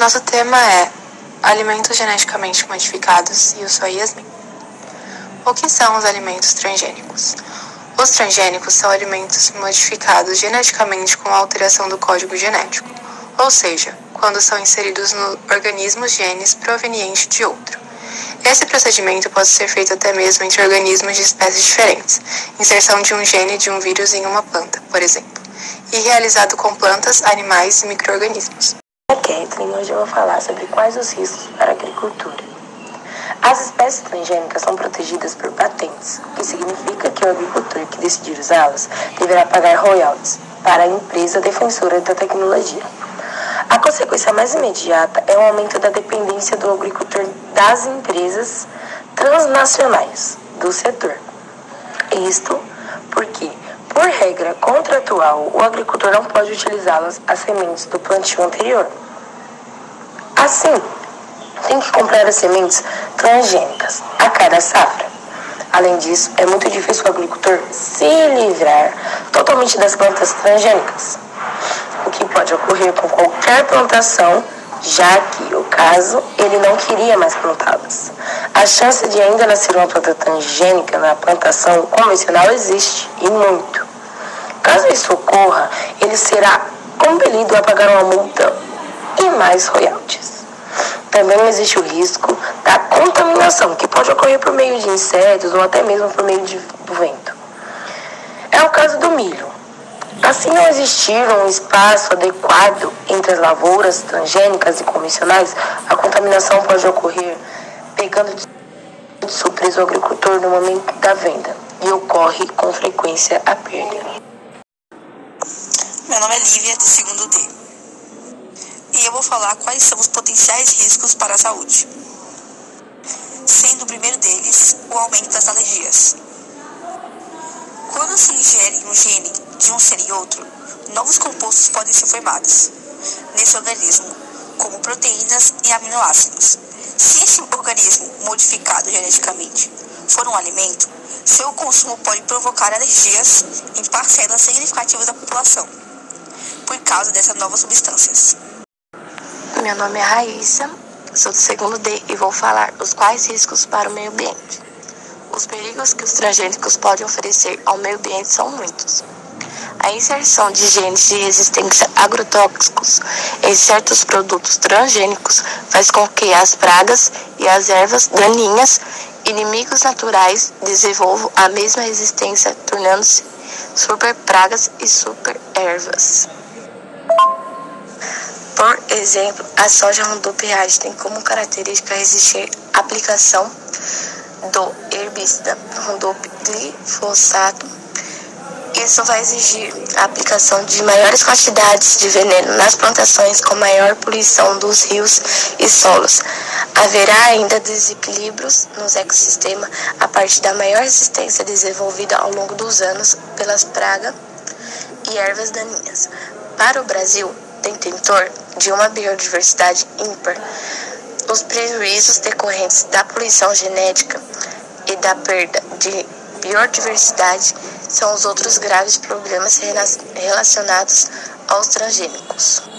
Nosso tema é alimentos geneticamente modificados e eu sou Yasmin. O que são os alimentos transgênicos? Os transgênicos são alimentos modificados geneticamente com alteração do código genético, ou seja, quando são inseridos no organismo genes provenientes de outro. Esse procedimento pode ser feito até mesmo entre organismos de espécies diferentes, inserção de um gene de um vírus em uma planta, por exemplo, e realizado com plantas, animais e microorganismos. Kathleen, hoje eu vou falar sobre quais os riscos para a agricultura. As espécies transgênicas são protegidas por patentes, o que significa que o agricultor que decidir usá-las deverá pagar royalties para a empresa defensora da tecnologia. A consequência mais imediata é o aumento da dependência do agricultor das empresas transnacionais do setor. Isto porque, por regra contratual, o agricultor não pode utilizá-las as sementes do plantio anterior. Assim, tem que comprar as sementes transgênicas a cada safra. Além disso, é muito difícil o agricultor se livrar totalmente das plantas transgênicas o que pode ocorrer com qualquer plantação, já que, o caso, ele não queria mais plantá-las. A chance de ainda nascer uma planta transgênica na plantação convencional existe, e muito. Caso isso ocorra, ele será compelido a pagar uma multa e mais royalties. Também existe o risco da contaminação, que pode ocorrer por meio de insetos ou até mesmo por meio de, do vento. É o caso do milho. Assim, não existir um espaço adequado entre as lavouras transgênicas e convencionais, a contaminação pode ocorrer pegando de surpresa o agricultor no momento da venda e ocorre com frequência a perda. Meu nome é Lívia, do segundo D. Eu vou falar quais são os potenciais riscos para a saúde. Sendo o primeiro deles o aumento das alergias. Quando se ingere um gene de um ser e outro, novos compostos podem ser formados nesse organismo, como proteínas e aminoácidos. Se esse organismo modificado geneticamente for um alimento, seu consumo pode provocar alergias em parcelas significativas da população, por causa dessas novas substâncias. Meu nome é Raíssa, sou do segundo D e vou falar os quais riscos para o meio ambiente. Os perigos que os transgênicos podem oferecer ao meio ambiente são muitos. A inserção de genes de resistência agrotóxicos em certos produtos transgênicos faz com que as pragas e as ervas daninhas, inimigos naturais, desenvolvam a mesma resistência, tornando-se super pragas e super ervas. Exemplo, a soja Roundup Reage tem como característica resistir à aplicação do herbicida Roundup glifosato. Isso vai exigir a aplicação de maiores quantidades de veneno nas plantações com maior poluição dos rios e solos. Haverá ainda desequilíbrios nos ecossistemas a partir da maior resistência desenvolvida ao longo dos anos pelas pragas e ervas daninhas. Para o Brasil, detentor de uma biodiversidade ímpar, os prejuízos decorrentes da poluição genética e da perda de biodiversidade são os outros graves problemas relacionados aos transgênicos.